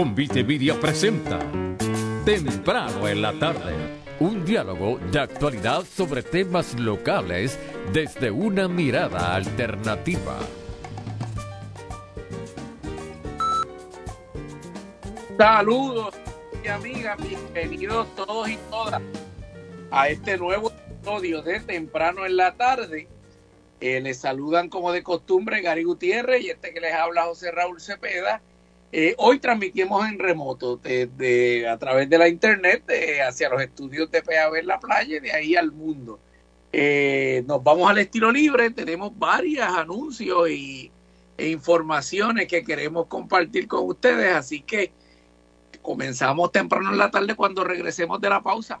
Convite Media presenta Temprano en la tarde. Un diálogo de actualidad sobre temas locales desde una mirada alternativa. Saludos y amigas, bienvenidos todos y todas a este nuevo episodio de Temprano en la tarde. Eh, les saludan como de costumbre Gary Gutiérrez y este que les habla José Raúl Cepeda eh, hoy transmitimos en remoto desde a través de la internet hacia los estudios de PAB en la playa y de ahí al mundo. Eh, nos vamos al estilo libre, tenemos varios anuncios y, e informaciones que queremos compartir con ustedes, así que comenzamos temprano en la tarde cuando regresemos de la pausa.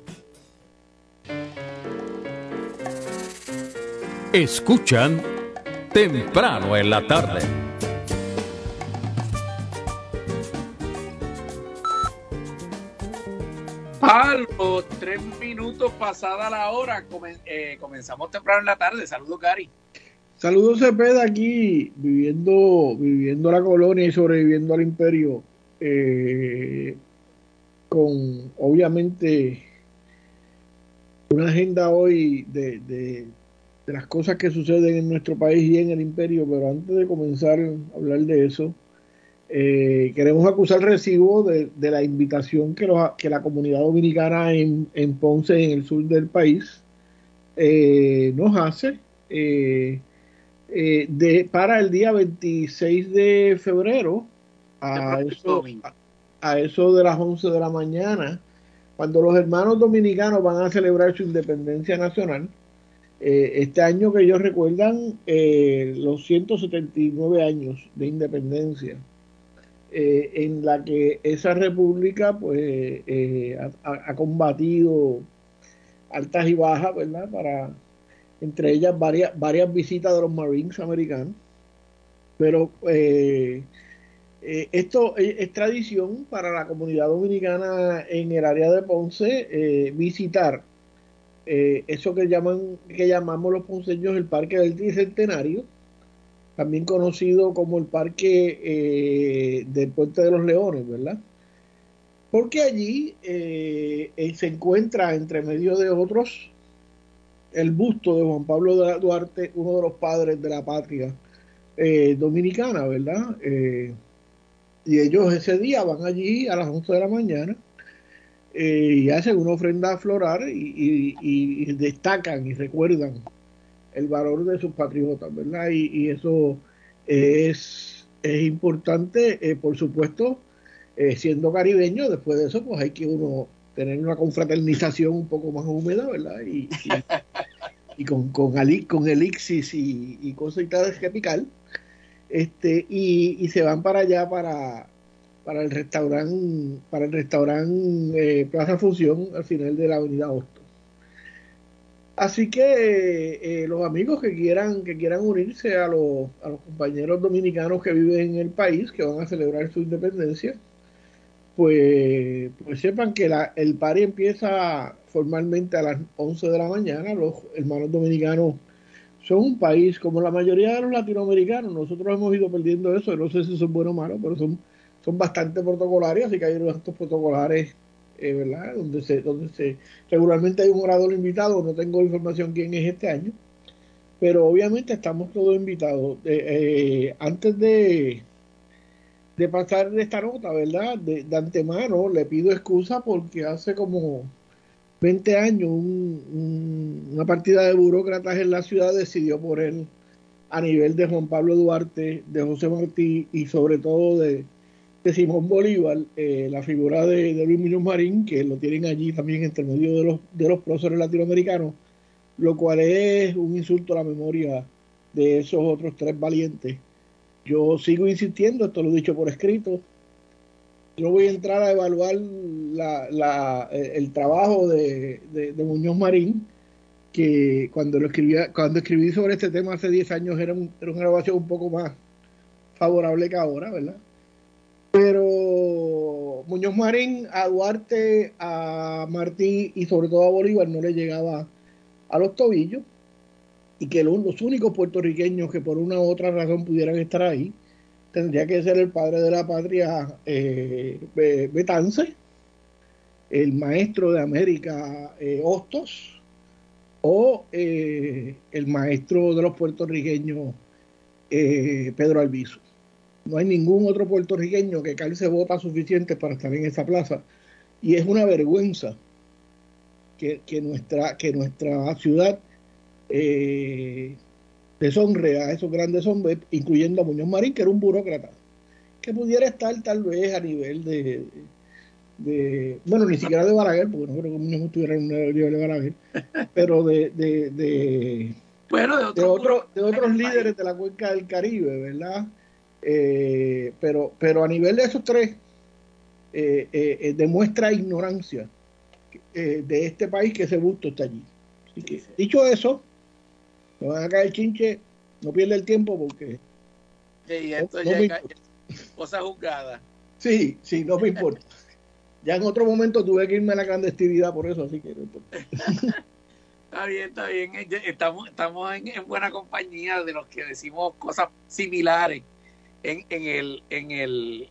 Escuchan temprano en la tarde. A los tres minutos pasada la hora, eh, comenzamos temprano en la tarde. Saludos, Gary. Saludos, Cepeda, aquí viviendo, viviendo la colonia y sobreviviendo al imperio. Eh, con obviamente una agenda hoy de, de, las cosas que suceden en nuestro país y en el imperio, pero antes de comenzar a hablar de eso, eh, queremos acusar recibo de, la invitación que, que, la comunidad dominicana en, en, Ponce, en el sur del país, eh, nos hace eh, de, para el día 26 de febrero a eso, a eso de las 11 de la mañana cuando los hermanos dominicanos van a celebrar su independencia nacional, eh, este año que ellos recuerdan eh, los 179 años de independencia, eh, en la que esa república pues ha, combatido altas y bajas, ¿verdad? Para, entre ellas varias, varias visitas de los Marines americanos, pero eh, esto es, tradición para la comunidad dominicana en el área de Ponce eh, visitar eh, eso que llaman que llamamos los ponceños el Parque del Tricentenario, también conocido como el Parque del Puente de los Leones, ¿verdad? Porque allí se encuentra entre medio de otros el busto de Juan Pablo Duarte, uno de los padres de la patria dominicana, ¿verdad? Y ellos ese día van allí a las 11 de la mañana eh, y hacen una ofrenda floral y, y, destacan y recuerdan el valor de sus patriotas, ¿verdad? Y, eso es, es importante, eh, por supuesto, eh, siendo caribeño, después de eso, pues hay que uno tener una confraternización un poco más húmeda, ¿verdad? Y, y con, con, con elixis y, y cosas y tal capital, este, y, y, se van para allá para, para el restaurante, para el restaurante eh, Plaza Función al final de la avenida Hostos. Así que eh, los amigos que quieran, que quieran unirse a los, a los compañeros dominicanos que viven en el país, que van a celebrar su independencia, pues, pues sepan que el party empieza formalmente a las 11 de la mañana. Los hermanos dominicanos son un país como la mayoría de los latinoamericanos. Nosotros hemos ido perdiendo eso. No sé si son buenos o malos, pero son, son bastante protocolarios. Así que hay unos protocolares, eh, ¿verdad? Donde se, donde se regularmente hay un orador invitado. No tengo información quién es este año. Pero obviamente estamos todos invitados. Eh, eh, antes de, de pasar esta nota, ¿verdad? De, de, antemano le pido excusa porque hace como 20 años una partida de burócratas en la ciudad decidió por él a nivel de Juan Pablo Duarte, de José Martí y sobre todo de, Simón Bolívar, eh, la figura de, Luis Muñoz Marín, que lo tienen allí también entre medio de los, de los próceres latinoamericanos, lo cual es un insulto a la memoria de esos otros tres valientes yo sigo insistiendo, esto lo he dicho por escrito. Yo voy a entrar a evaluar la, el trabajo de, Muñoz Marín, que cuando lo escribía, cuando escribí sobre este tema hace 10 años era, una grabación un poco más favorable que ahora, ¿verdad? Pero Muñoz Marín a Duarte, a Martín y sobre todo a Bolívar no le llegaba a los tobillos y que los, únicos puertorriqueños que por una u otra razón pudieran estar ahí tendría que ser el padre de la patria eh, Betance, el maestro de América eh, Hostos o eh, el maestro de los puertorriqueños Pedro Albizu. No hay ningún otro puertorriqueño que calce botas suficientes para estar en esa plaza y es una vergüenza que, que nuestra, que nuestra ciudad eh, deshonre a esos grandes hombres, incluyendo a Muñoz Marín, que era un burócrata, que pudiera estar tal vez a nivel de, de bueno, ni siquiera de Balaguer, porque no creo que Muñoz estuviera en un nivel de Balaguer, pero de, de, de, bueno, de, otro, de, otros líderes de la cuenca del Caribe, ¿verdad? Eh, pero, pero a nivel de esos tres, eh, eh, demuestra ignorancia de este país que ese busto está allí. dicho eso, no van a caer chinche, no pierde el tiempo porque. Sí, esto ya es cosa juzgada. Sí, sí, no me importa. Ya en otro momento tuve que irme a la clandestinidad por eso, así que no importa. está bien, está bien. Estamos, estamos en, en, buena compañía de los que decimos cosas similares en, en el, en el,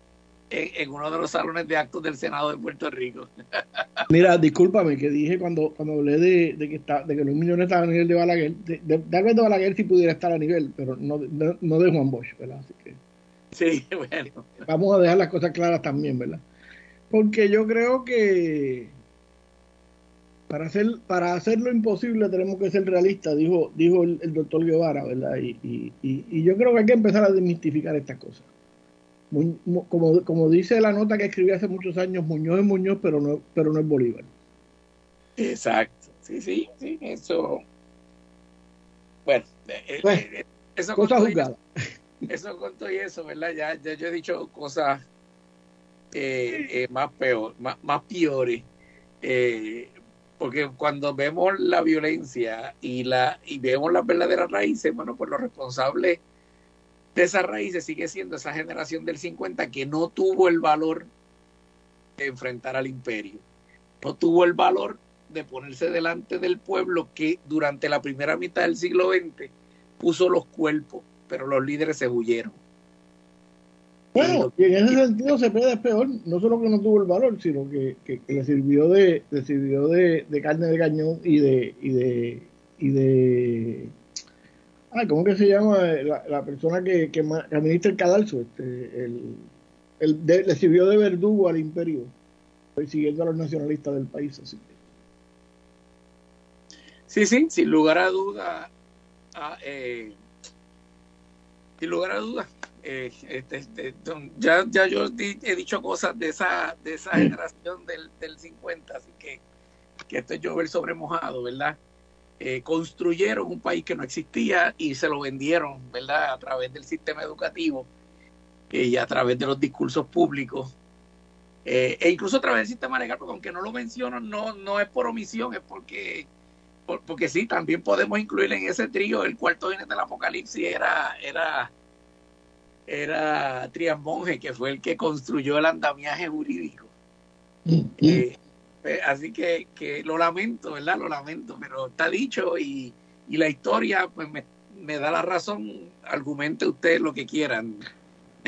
en, uno de los salones de actos del Senado de Puerto Rico. Mira, discúlpame que dije cuando, cuando hablé de, de que está, de que los millones estaban a nivel de Balaguer, de, de, tal vez de Balaguer sí pudiera estar a nivel, pero no, no, de Juan Bosch, ¿verdad? Así que sí, bueno. Vamos a dejar las cosas claras también, ¿verdad? Porque yo creo que para hacer para hacer lo imposible tenemos que ser realistas, dijo dijo el, doctor Guevara, ¿verdad? Y, y, y, y yo creo que hay que empezar a desmistificar estas cosas como, como dice la nota que escribí hace muchos años, Muñoz es Muñoz, pero no, pero no es Bolívar. Exacto, sí, sí, sí, eso. Bueno, eh, eh, pues, eh, eso cosa. Eso con todo y eso, ¿verdad? Ya, ya yo he dicho cosas más peor, más, más peores. porque cuando vemos la violencia y la y vemos las verdaderas raíces, bueno, pues los responsables de esas raíces sigue siendo esa generación del 50 que no tuvo el valor de enfrentar al imperio, no tuvo el valor de ponerse delante del pueblo que durante la primera mitad del siglo XX puso los cuerpos, pero los líderes se huyeron. Bueno, y en ese sentido se es peor, no solo que no tuvo el valor, sino que, que, le sirvió de, le sirvió de, de, carne de cañón y de, y de, y de Ah, ¿cómo que se llama la, persona que, que, administra el cadalso? Este, el, el le sirvió de verdugo al imperio, persiguiendo a los nacionalistas del país. Así Sí, sí, sin lugar a duda. Ah, eh, sin lugar a duda. Eh, este, este, ya, ya yo he dicho cosas de esa, de esa generación del, del 50, así que, que esto es llover sobre mojado, ¿verdad? Eh, construyeron un país que no existía y se lo vendieron, ¿verdad? A través del sistema educativo y a través de los discursos públicos eh, e incluso a través del sistema legal, porque aunque no lo menciono, no, no es por omisión, es porque, porque sí, también podemos incluir en ese trío el cuarto jinete del apocalipsis, era, era, era Trian Monge, que fue el que construyó el andamiaje jurídico. Mm, eh, eh, así que, que lo lamento, ¿verdad? Lo lamento, pero está dicho y, y la historia pues me, me da la razón, argumente usted lo que quieran.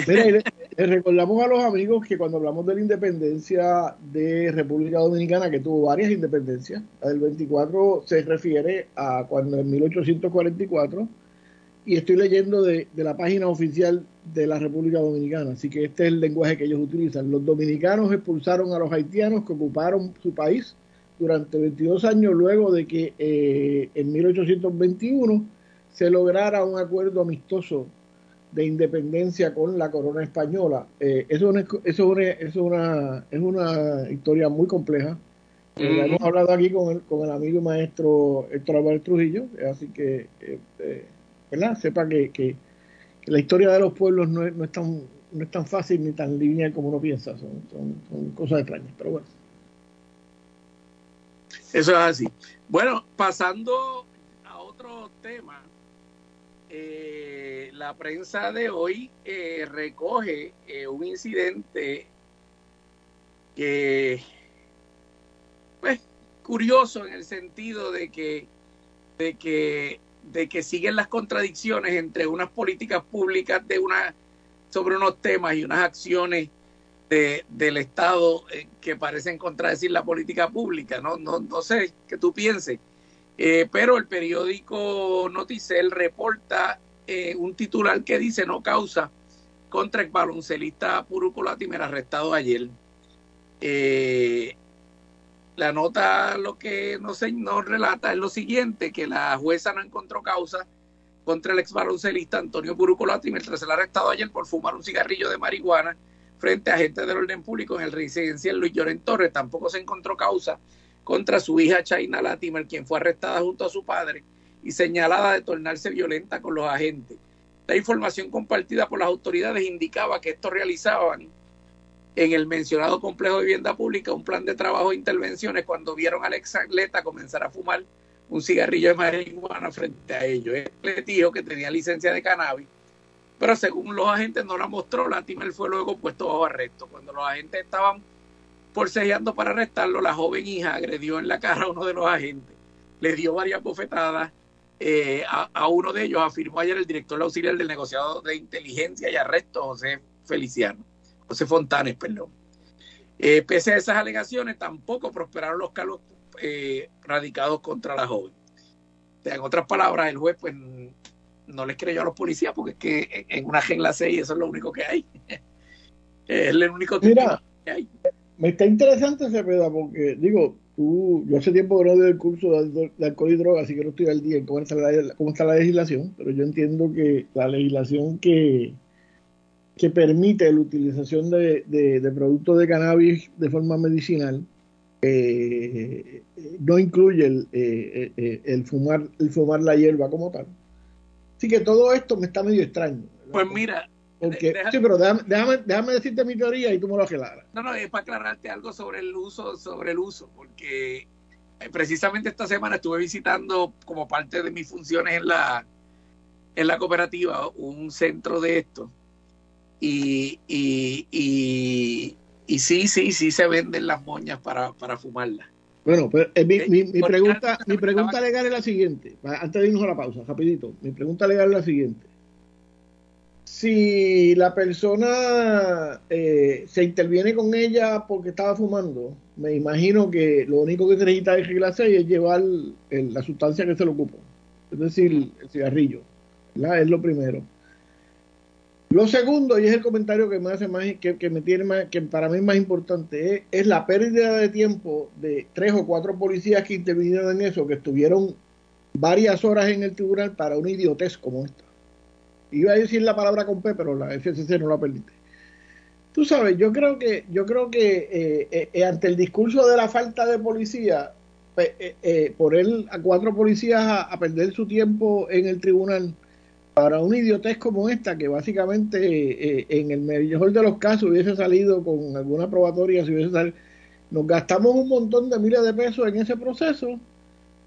Mira, le, recordamos a los amigos que cuando hablamos de la independencia de República Dominicana, que tuvo varias independencias, la del 24 se refiere a cuando en 1844, y estoy leyendo de, de la página oficial de la República Dominicana, así que este es el lenguaje que ellos utilizan. Los dominicanos expulsaron a los haitianos que ocuparon su país durante 22 años luego de que eh, en 1821 se lograra un acuerdo amistoso de independencia con la corona española. Eh, eso, es eso, es una, es una historia muy compleja. Eh, hemos hablado aquí con el, con el amigo y maestro Héctor Álvarez Trujillo, así que, eh, ¿verdad? Sepa que, que, la historia de los pueblos no es, no es, tan, no es tan fácil ni tan lineal como uno piensa, son, son, cosas extrañas, pero bueno. Eso es así. Bueno, pasando a otro tema, eh, la prensa de hoy eh, recoge eh, un incidente que, pues, curioso en el sentido de que, de que, de que siguen las contradicciones entre unas políticas públicas de una sobre unos temas y unas acciones de, del Estado que parecen contradecir la política pública. No, no, no sé qué tú pienses. Eh, pero el periódico Noticel reporta eh, un titular que dice no causa contra el baloncelista Puruco Latimer arrestado ayer. Eh, la nota lo que no se nos relata es lo siguiente, que la jueza no encontró causa contra el ex baloncelista Antonio Puruco Latimer tras el arrestado ayer por fumar un cigarrillo de marihuana frente a agentes del orden público en el residencial Luis Lloren Torres. Tampoco se encontró causa contra su hija China Latimer, quien fue arrestada junto a su padre y señalada de tornarse violenta con los agentes. La información compartida por las autoridades indicaba que estos realizaban en el mencionado complejo de vivienda pública un plan de trabajo e intervenciones cuando vieron al ex atleta comenzar a fumar un cigarrillo de marihuana frente a ellos. Él dijo que tenía licencia de cannabis, pero según los agentes no la mostró, Latimer fue luego puesto bajo arresto. Cuando los agentes estaban Forcejeando para arrestarlo, la joven hija agredió en la cara a uno de los agentes, le dio varias bofetadas. Eh, a, uno de ellos afirmó ayer el director auxiliar del negociado de inteligencia y arresto, José Feliciano, José Fontanes, perdón. Eh, pese a esas alegaciones, tampoco prosperaron los cargos eh, radicados contra la joven. en otras palabras, el juez pues no les creyó a los policías porque es que en una regla 6 eso es lo único que hay. es el único que hay me está interesante ese pedazo porque, digo, tú, yo hace tiempo que no doy el curso de, alcohol y droga, así que no estoy al día en cómo está, la, cómo está la legislación, pero yo entiendo que la legislación que, que permite la utilización de, de, productos de cannabis de forma medicinal eh, no incluye el, eh, eh, el, fumar, el fumar la hierba como tal. Así que todo esto me está medio extraño. Pues mira, sí, pero déjame, déjame, decirte mi teoría y tú me lo aclaras. No, no, es para aclararte algo sobre el uso, sobre el uso, porque eh, precisamente esta semana estuve visitando como parte de mis funciones en la en la cooperativa un centro de esto y, y, y, y sí, sí, sí se venden las moñas para, para fumarlas. Bueno, pues eh, mi, mi, mi pregunta, mi pregunta legal es la siguiente, antes de irnos a la pausa, rapidito, mi pregunta legal es la siguiente si la persona eh, se interviene con ella porque estaba fumando, me imagino que lo único que se necesita de regla 6 es llevar la sustancia que se le ocupa, es decir, el cigarrillo. Es lo primero. Lo segundo, y es el comentario que me hace más, que, me tiene más, que para mí es más importante, es, la pérdida de tiempo de tres o cuatro policías que intervinieron en eso, que estuvieron varias horas en el tribunal para una idiotez como esta. Iba a decir la palabra con P, pero la FCC no la permite. Tú sabes, yo creo que, yo creo que eh, eh, ante el discurso de la falta de policía, eh, eh, poner a cuatro policías a, perder su tiempo en el tribunal para una idiotez como esta, que básicamente en el mejor de los casos hubiese salido con alguna probatoria, si hubiese salido, nos gastamos un montón de miles de pesos en ese proceso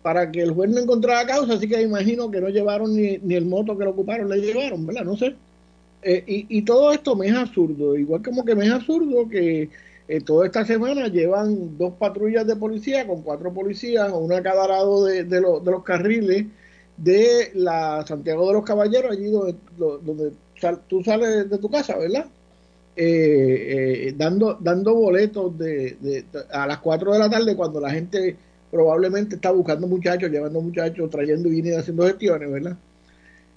para que el juez no encontrara causa, así que imagino que no llevaron ni, ni el moto que lo ocuparon, le llevaron, ¿verdad? No sé. Eh, y, todo esto me es absurdo, igual como que me es absurdo que eh, toda esta semana llevan dos patrullas de policía con cuatro policías, una a cada lado de, de, los carriles de la Santiago de los Caballeros, allí donde, donde tú sales de tu casa, ¿verdad? Eh, dando, dando boletos de, a las 4 de la tarde cuando la gente probablemente está buscando muchachos, llevando muchachos, trayendo y haciendo gestiones, ¿verdad?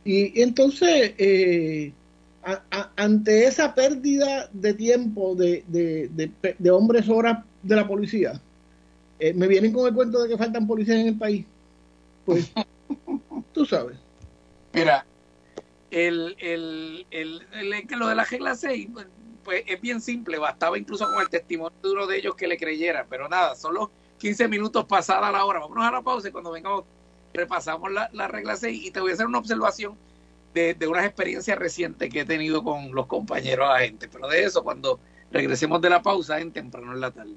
Y, entonces, eh, ante esa pérdida de tiempo de, de, hombres horas de la policía, eh, me vienen con el cuento de que faltan policías en el país. Pues, tú sabes. Mira, el, el, el, lo de la regla 6, pues, es bien simple, bastaba incluso con el testimonio duro de ellos que le creyeran, pero nada, solo 15 minutos pasada la hora. Vámonos a la pausa y cuando vengamos repasamos la, la regla 6 y te voy a hacer una observación de, de unas experiencias recientes que he tenido con los compañeros agentes. Pero de eso, cuando regresemos de la pausa en temprano en la tarde.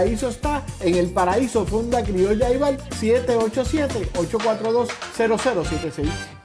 paraíso está en el paraíso Funda Criolla Ival 787-842-0076.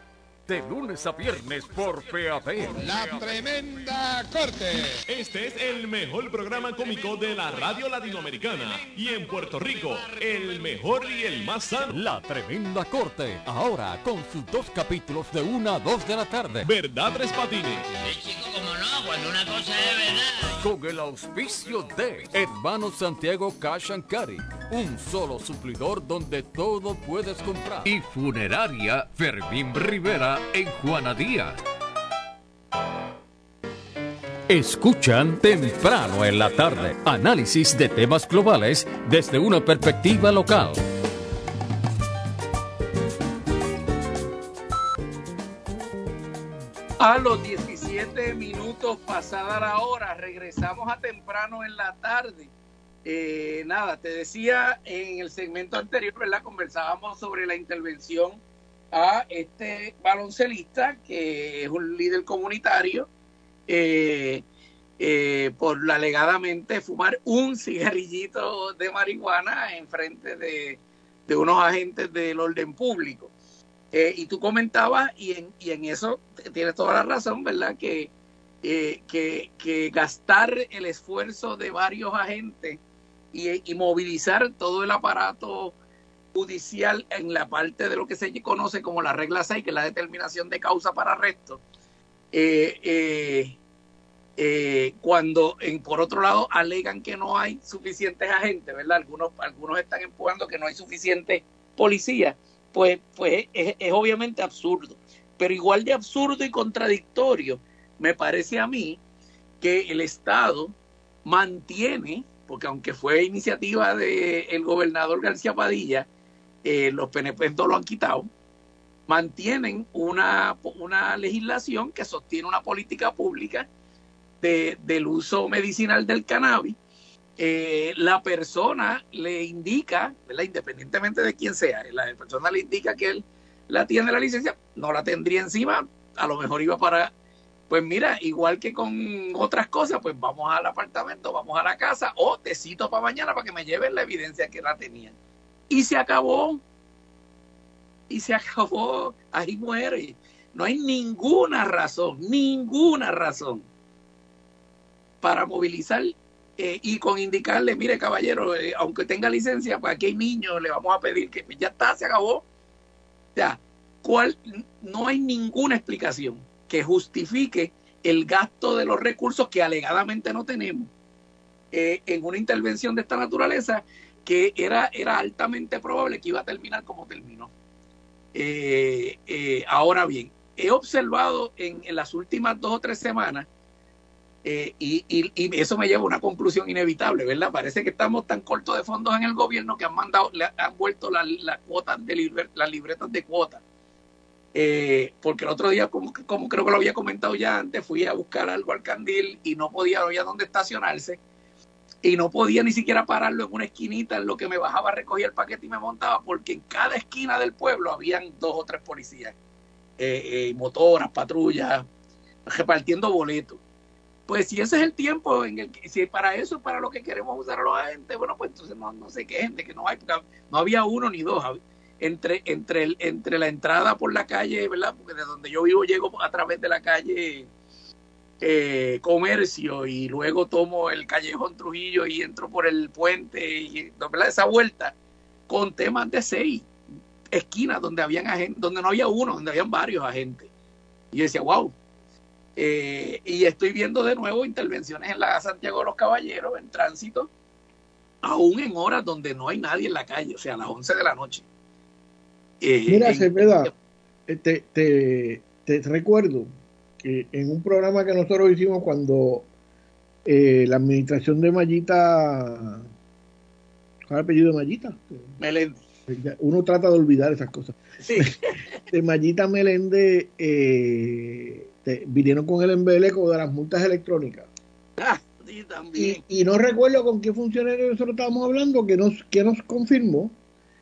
De lunes a viernes por PAP. La tremenda corte. Este es el mejor programa cómico de la radio latinoamericana. Y en Puerto Rico, el mejor y el más sano. La tremenda corte. Ahora con sus dos capítulos de una a dos de la tarde. ¿Verdad, Tres Patines? Sí, chico, como no, cuando una cosa es verdad con el auspicio de Hermano Santiago Cash and Carry, un solo suplidor donde todo puedes comprar. Y Funeraria Fermín Rivera en Juana Díaz. Escuchan temprano en la tarde análisis de temas globales desde una perspectiva local. A los 17 minutos pasada la hora, regresamos a temprano en la tarde. Eh, nada, te decía en el segmento anterior, ¿verdad? Conversábamos sobre la intervención a este baloncelista, que es un líder comunitario, eh, eh, por alegadamente fumar un cigarrillito de marihuana en frente de, de unos agentes del orden público. Eh, y tú comentabas, y en, y en eso tienes toda la razón, ¿verdad? Que, eh, que, que, gastar el esfuerzo de varios agentes y, movilizar todo el aparato judicial en la parte de lo que se conoce como la regla 6, que es la determinación de causa para arresto, eh, cuando en, por otro lado alegan que no hay suficientes agentes, ¿verdad? Algunos, algunos están empujando que no hay suficientes policías pues, pues es, obviamente absurdo. Pero igual de absurdo y contradictorio me parece a mí que el Estado mantiene, porque aunque fue iniciativa del gobernador García Padilla, eh, los PNP no lo han quitado, mantienen una, una legislación que sostiene una política pública de, del uso medicinal del cannabis eh, la persona le indica, independientemente de quién sea, la persona le indica que él la tiene la licencia, no la tendría encima, a lo mejor iba para pues mira, igual que con otras cosas, pues vamos al apartamento, vamos a la casa, o te cito para mañana para que me lleven la evidencia que la tenía. Y se acabó. Y se acabó. Ahí muere. No hay ninguna razón, ninguna razón para movilizar eh, y con indicarle, mire caballero, eh, aunque tenga licencia, pues aquí hay niños, le vamos a pedir que ya está, se acabó. Sea, ¿cuál? no hay ninguna explicación que justifique el gasto de los recursos que alegadamente no tenemos eh, en una intervención de esta naturaleza que era, era altamente probable que iba a terminar como terminó. ahora bien, he observado en, las últimas dos o tres semanas eh, y, y, eso me lleva a una conclusión inevitable, ¿verdad? Parece que estamos tan cortos de fondos en el gobierno que han mandado, le han vuelto las cuotas de las libretas de cuotas. Eh, porque el otro día, como, como creo que lo había comentado ya antes, fui a buscar algo al candil y no podía, no había dónde estacionarse y no podía ni siquiera pararlo en una esquinita en lo que me bajaba, recogía el paquete y me montaba, porque en cada esquina del pueblo habían dos o tres policías, eh, motoras, patrullas, repartiendo boletos pues si ese es el tiempo en el que, si para eso es para lo que queremos usar a los agentes, bueno, pues entonces no, no sé qué gente, que no hay, no había uno ni dos. Entre, entre, el, entre la entrada por la calle, ¿verdad? Porque de donde yo vivo llego a través de la calle eh, Comercio y luego tomo el callejón Trujillo y entro por el puente y ¿verdad? esa vuelta con temas de seis esquinas donde habían agentes, donde no había uno, donde habían varios agentes. Y yo decía, wow, eh, y estoy viendo de nuevo intervenciones en la Santiago de los Caballeros, en tránsito, aún en horas donde no hay nadie en la calle, o sea, a las 11 de la noche. Eh, Mira, Cepeda, eh, te, te, te, recuerdo que en un programa que nosotros hicimos cuando la administración de Mallita, ¿cuál es el apellido de Mallita? Meléndez. Uno trata de olvidar esas cosas. Sí. de Mallita Meléndez, eh, vinieron con el embeleco de las multas electrónicas. Ah, sí, también. Y, no recuerdo con qué funcionario nosotros estábamos hablando que nos, que nos confirmó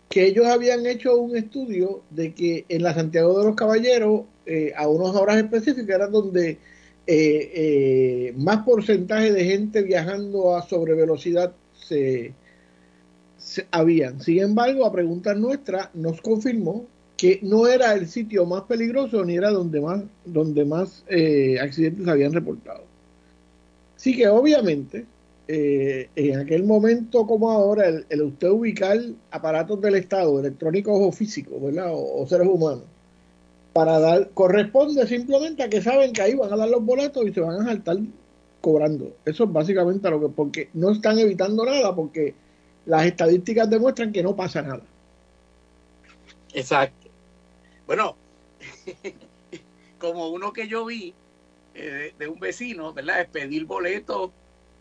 que ellos habían hecho un estudio de que en la Santiago de los Caballeros, eh, a unas horas específicas, era donde eh, eh, más porcentaje de gente viajando a sobrevelocidad se, se habían. Sin embargo, a preguntas nuestras, nos confirmó que no era el sitio más peligroso ni era donde más, donde más eh, accidentes habían reportado. Sí que obviamente eh, en aquel momento como ahora el, usted ubicar aparatos del Estado, electrónicos o físicos, ¿verdad? O, seres humanos, para dar, corresponde simplemente a que saben que ahí van a dar los boletos y se van a saltar cobrando. Eso es básicamente lo que, porque no están evitando nada, porque las estadísticas demuestran que no pasa nada. Exacto. Bueno, como uno que yo vi eh, de un vecino, ¿verdad? Es pedir boleto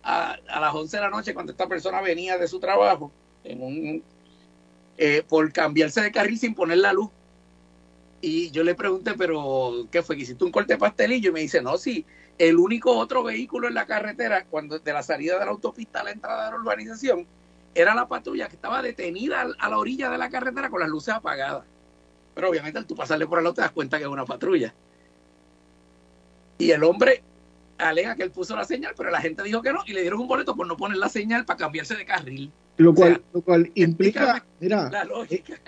a, las 11 de la noche cuando esta persona venía de su trabajo en un, eh, por cambiarse de carril sin poner la luz. Y yo le pregunté, pero ¿qué fue? ¿Que hiciste un corte pastelillo? Y me dice, no, sí, el único otro vehículo en la carretera, cuando de la salida de la autopista a la entrada de la urbanización, era la patrulla que estaba detenida a la orilla de la carretera con las luces apagadas. Pero obviamente al tú pasarle por al lado te das cuenta que es una patrulla. Y el hombre alega que él puso la señal, pero la gente dijo que no y le dieron un boleto por no poner la señal para cambiarse de carril. Lo cual, lo cual implica, mira, la lógica.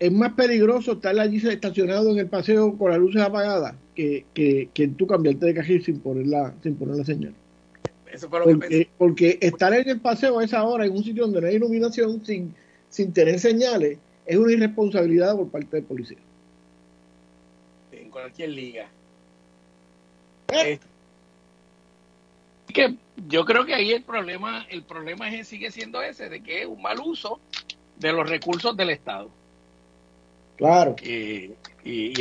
Es, más peligroso estar allí estacionado en el paseo con las luces apagadas que, que, que tú cambiarte de carril sin poner la, sin poner la señal. Eso fue lo porque, que porque estar en el paseo a esa hora en un sitio donde no hay iluminación sin, sin tener señales es una irresponsabilidad por parte del policía. En cualquier liga. ¿Eh? que yo creo que ahí el problema, el problema es, sigue siendo ese, de que es un mal uso de los recursos del Estado. Claro. y,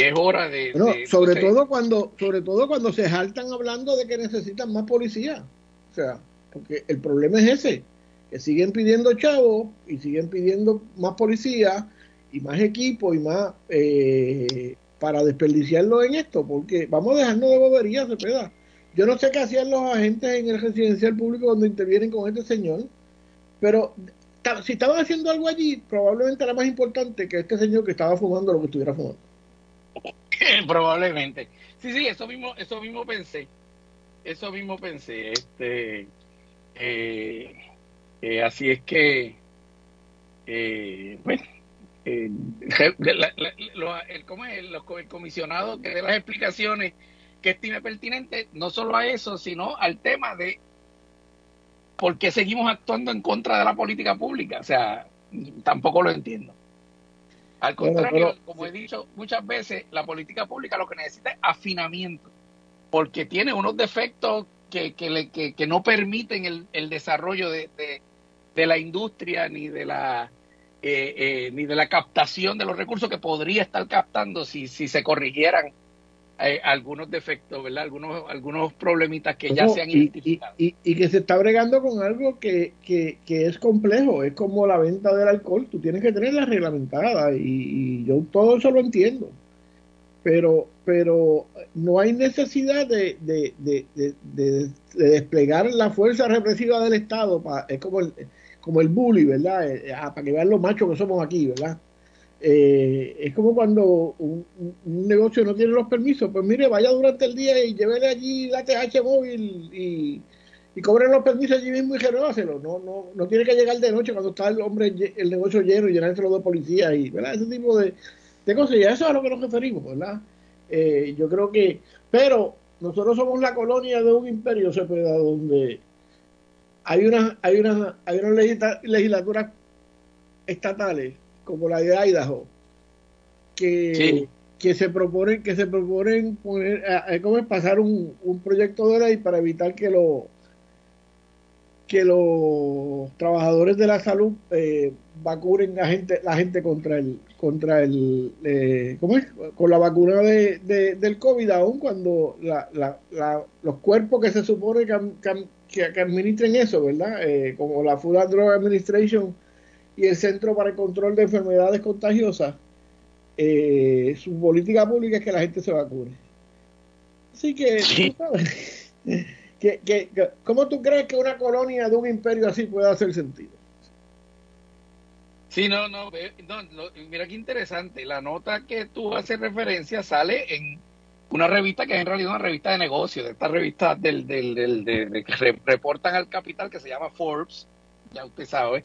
es hora de, sobre todo cuando, sobre todo cuando se saltan hablando de que necesitan más policía. O sea, porque el problema es ese, que siguen pidiendo chavos y siguen pidiendo más policía y más equipo y más eh, para desperdiciarlo en esto, porque vamos a dejarnos de boberías, Cepeda. Yo no sé qué hacían los agentes en el residencial público cuando intervienen con este señor, pero si estaban haciendo algo allí, probablemente era más importante que este señor que estaba fumando lo que estuviera fumando. Probablemente. Sí, sí, eso mismo, eso mismo pensé. Eso mismo pensé. Este, eh, eh, así es que, eh, bueno, la, la, el, ¿cómo es? El, el comisionado que dé las explicaciones que estime pertinente, no solo a eso, sino al tema de por qué seguimos actuando en contra de la política pública. O sea, tampoco lo entiendo. Al contrario, pero, como he dicho muchas veces, la política pública lo que necesita es afinamiento, porque tiene unos defectos que, que, le, que, que no permiten el, el desarrollo de, de, de, la industria ni de la eh, eh, ni de la captación de los recursos que podría estar captando si, si se corrigieran eh, algunos defectos, ¿verdad? Algunos, algunos problemitas que ya se han identificado. Y, y, y, que se está bregando con algo que, que, que, es complejo, es como la venta del alcohol, tú tienes que tenerla reglamentada y, y yo todo eso lo entiendo, pero, pero no hay necesidad de, de, de, de desplegar la fuerza represiva del Estado, para, es como el, como el bully, ¿verdad? Eh, para que vean los machos que somos aquí, ¿verdad? Eh, es como cuando un, un, negocio no tiene los permisos, pues mire, vaya durante el día y llévele allí la TH móvil y, y cobren los permisos allí mismo y renóvaselo. No, no, no tiene que llegar de noche cuando está el hombre, el negocio lleno y llenárselo de policía y, ¿verdad? Ese tipo de, de cosas. Y a eso es a lo que nos referimos, ¿verdad? Eh, yo creo que, pero nosotros somos la colonia de un imperio, Cepeda, donde hay unas hay una, hay unas legislaturas estatales como la de Idaho, que, sí. que se proponen, que se proponen poner, ¿cómo es? pasar un, un, proyecto de ley para evitar que lo que los trabajadores de la salud eh, vacunen la gente la gente contra el contra el eh, ¿cómo es? con la vacuna de, de, del COVID aún cuando la, la, la, los cuerpos que se supone que, que, que administren eso verdad eh, como la Food and Drug Administration y el Centro para el Control de Enfermedades Contagiosas, eh, su política pública es que la gente se vacune. Así que, sí. ¿sabes? que, que, que, ¿cómo tú crees que una colonia de un imperio así puede hacer sentido? Sí, no, no, no, no, mira qué interesante. La nota que tú haces referencia sale en una revista que es en realidad una revista de negocios, de estas revistas del, del, del, de, de, que reportan al capital que se llama Forbes, ya usted sabe.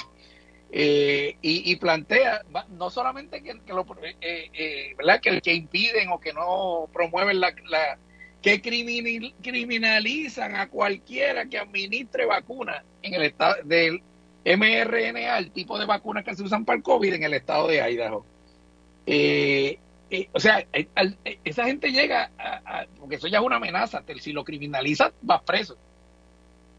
Eh, y, y, plantea no solamente que, que lo eh, eh, ¿verdad? que que impiden o que no promueven la, que criminal, criminalizan a cualquiera que administre vacunas en el estado del mRNA, el tipo de vacunas que se usan para el COVID en el estado de Idaho. Eh, eh, o sea, esa gente llega a, porque eso ya es una amenaza, si lo criminalizas vas preso.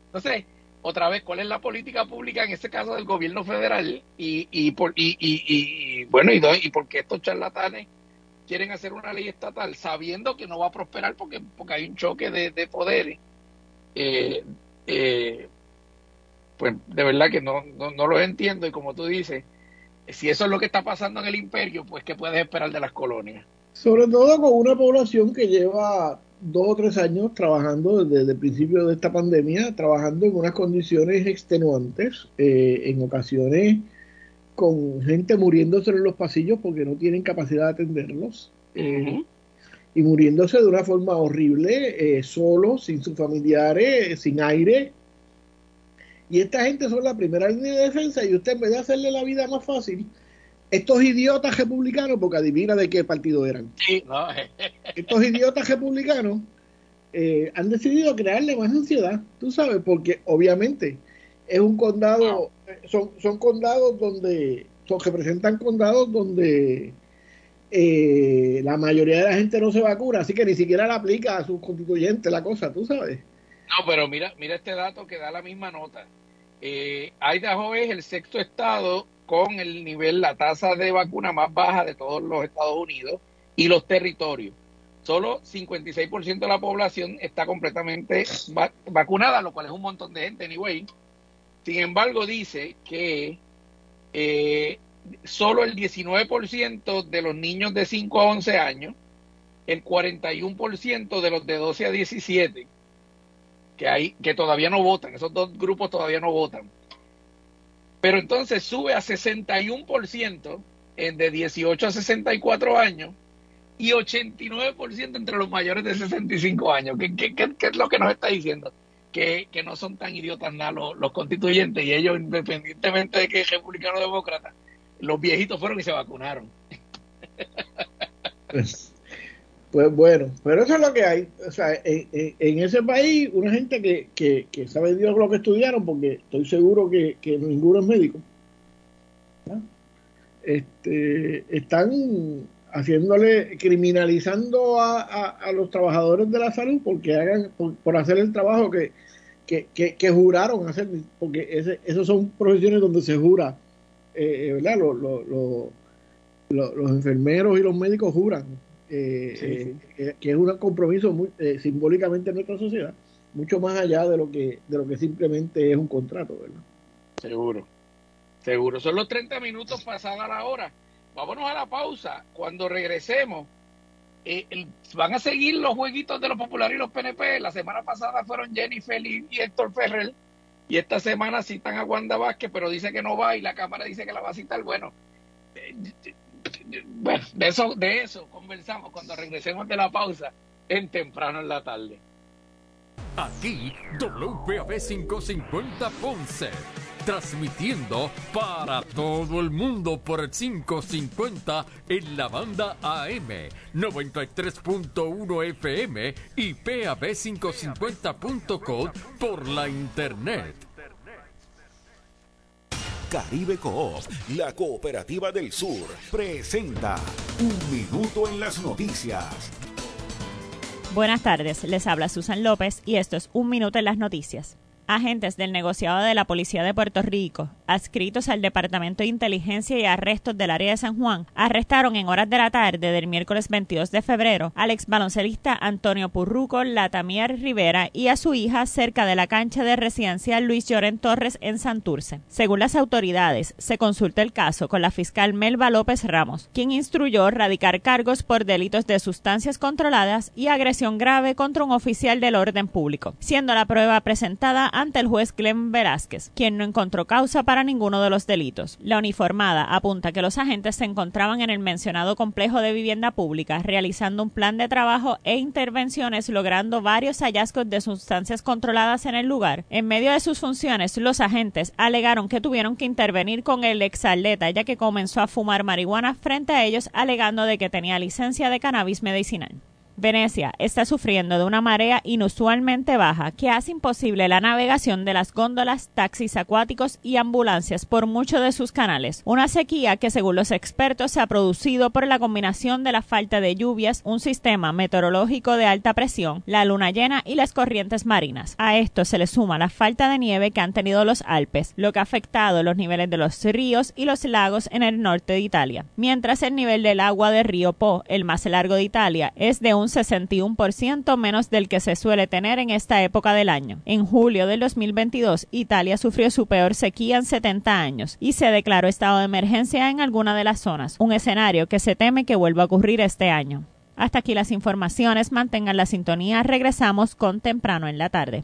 Entonces, otra vez cuál es la política pública en este caso del gobierno federal y, y, por, y, y, y bueno y, y por qué estos charlatanes quieren hacer una ley estatal sabiendo que no va a prosperar porque porque hay un choque de, de poderes. Eh, eh, pues de verdad que no, no, no lo entiendo. Y como tú dices si eso es lo que está pasando en el imperio pues qué puedes esperar de las colonias sobre todo con una población que lleva dos o tres años trabajando desde el principio de esta pandemia, trabajando en unas condiciones extenuantes, eh, en ocasiones con gente muriéndose en los pasillos porque no tienen capacidad de atenderlos, eh, uh -huh. y muriéndose de una forma horrible, eh, solo, sin sus familiares, sin aire. Y esta gente son la primera línea de defensa y usted en vez de hacerle la vida más fácil, estos idiotas republicanos, porque adivina de qué partido eran. Sí, no. estos idiotas republicanos eh, han decidido crearle más ansiedad, tú sabes, porque obviamente es un condado, no. son, son condados donde, son, representan condados donde eh, la mayoría de la gente no se vacuna, así que ni siquiera la aplica a sus constituyentes la cosa, tú sabes. No, pero mira, mira este dato que da la misma nota. Eh, Idaho es el sexto estado con el nivel, la tasa de vacuna más baja de todos los Estados Unidos y los territorios. Solo 56% de la población está completamente va vacunada, lo cual es un montón de gente, anyway. Sin embargo, dice que eh, solo el 19% de los niños de 5 a 11 años, el 41% de los de 12 a 17, que, hay, que todavía no votan, esos dos grupos todavía no votan, pero entonces sube a 61% en de 18 a 64 años y 89% entre los mayores de 65 años. ¿Qué, qué, qué, qué es lo que nos está diciendo? Que, que no son tan idiotas nada los, los constituyentes y ellos, independientemente de que es republicano o demócrata, los viejitos fueron y se vacunaron. Pues, pues bueno, pero eso es lo que hay. O sea, en, en- ese país, una gente que, que, que sabe Dios lo que estudiaron, porque estoy seguro que, que ninguno es médico, este, están haciéndole, criminalizando a, a, los trabajadores de la salud porque hagan, por, hacer el trabajo que, que, juraron hacer, porque ese, esos son profesiones donde se jura, eh, ¿verdad? Los, los, los, los- los enfermeros y los médicos juran eh, Sí, eh, que- que es un compromiso muy, eh, simbólicamente en nuestra sociedad, mucho más allá de lo que de lo que simplemente es un contrato, ¿verdad? Seguro, seguro. Son los 30 minutos pasada la hora. Vámonos a la pausa. Cuando regresemos, eh, el- van a seguir los jueguitos de los populares y los PNP. La semana pasada fueron Jenny Feliz y Héctor Ferrer. Y esta semana citan a Wanda Vázquez, pero dice que no va y la Cámara dice que la va a citar. Bueno, eh, bueno de, eso, de eso conversamos cuando regresemos de la pausa en temprano en la tarde. Aquí WPAB 550 Ponce, transmitiendo para todo el mundo por el 550 en la banda AM, 93.1 FM y PAB550.com por la internet. Caribe Coop, la cooperativa del sur, presenta Un Minuto en las Noticias. Buenas tardes, les habla Susan López y esto es Un Minuto en las Noticias. Agentes del negociado de la Policía de Puerto Rico, adscritos al Departamento de Inteligencia y Arrestos del área de San Juan, arrestaron en horas de la tarde del miércoles 22 de febrero al ex baloncelista Antonio Purruco Latamier Rivera y a su hija cerca de la cancha de residencial Luis Lloren Torres en Santurce. Según las autoridades, se consultó el caso con la fiscal Melba López Ramos, quien instruyó radicar cargos por delitos de sustancias controladas y agresión grave contra un oficial del orden público, siendo la prueba presentada ante el juez Glenn Velázquez, quien no encontró causa para ninguno de los delitos. La uniformada apunta que los agentes se encontraban en el mencionado complejo de vivienda pública realizando un plan de trabajo e intervenciones logrando varios hallazgos de sustancias controladas en el lugar. En medio de sus funciones, los agentes alegaron que tuvieron que intervenir con el exatleta ya que comenzó a fumar marihuana frente a ellos alegando de que tenía licencia de cannabis medicinal. Venecia está sufriendo de una marea inusualmente baja que hace imposible la navegación de las góndolas, taxis acuáticos y ambulancias por muchos de sus canales. Una sequía que según los expertos se ha producido por la combinación de la falta de lluvias, un sistema meteorológico de alta presión, la luna llena y las corrientes marinas. A esto se le suma la falta de nieve que han tenido los Alpes, lo que ha afectado los niveles de los ríos y los lagos en el norte de Italia. Mientras el nivel del agua del río Po, el más largo de Italia, es de un 61% menos del que se suele tener en esta época del año. En julio del 2022, Italia sufrió su peor sequía en 70 años y se declaró estado de emergencia en alguna de las zonas, un escenario que se teme que vuelva a ocurrir este año. Hasta aquí las informaciones, mantengan la sintonía, regresamos con temprano en la tarde.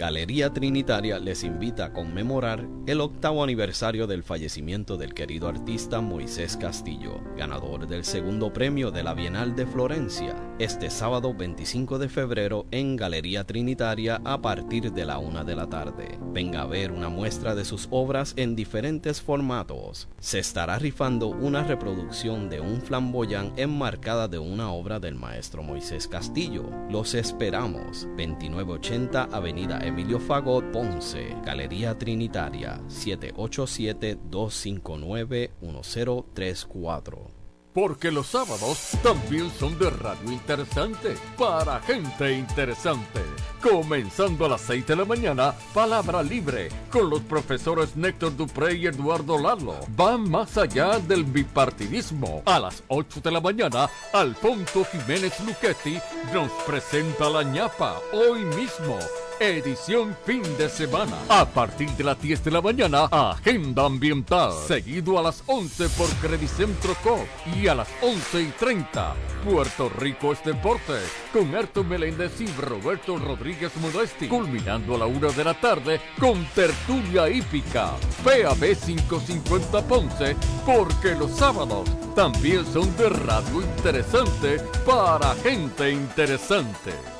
Galería Trinitaria les invita a conmemorar el octavo aniversario del fallecimiento del querido artista Moisés Castillo, ganador del segundo premio de la Bienal de Florencia, este sábado 25 de febrero en Galería Trinitaria a partir de la una de la tarde. Venga a ver una muestra de sus obras en diferentes formatos. Se estará rifando una reproducción de un flamboyán enmarcada de una obra del maestro Moisés Castillo. Los esperamos. 2980 Avenida Emilio Fagot, Ponce, Galería Trinitaria, 787-259-1034. Porque los sábados también son de radio interesante para gente interesante. Comenzando a las 6 de la mañana, Palabra Libre, con los profesores Néctor Dupré y Eduardo Lalo. Van más allá del bipartidismo. A las 8 de la mañana, Alfonso Jiménez Luchetti nos presenta la ñapa hoy mismo edición fin de semana. A partir de las 10 de la mañana, Agenda Ambiental. Seguido a las 11 por Credicentro Cop y a las 11 y 30, Puerto Rico es deporte. Con Arto Meléndez y Roberto Rodríguez Modesti. Culminando a la 1 de la tarde con Tertulia Hípica. PAB 550 Ponce, porque los sábados también son de radio interesante para gente interesante.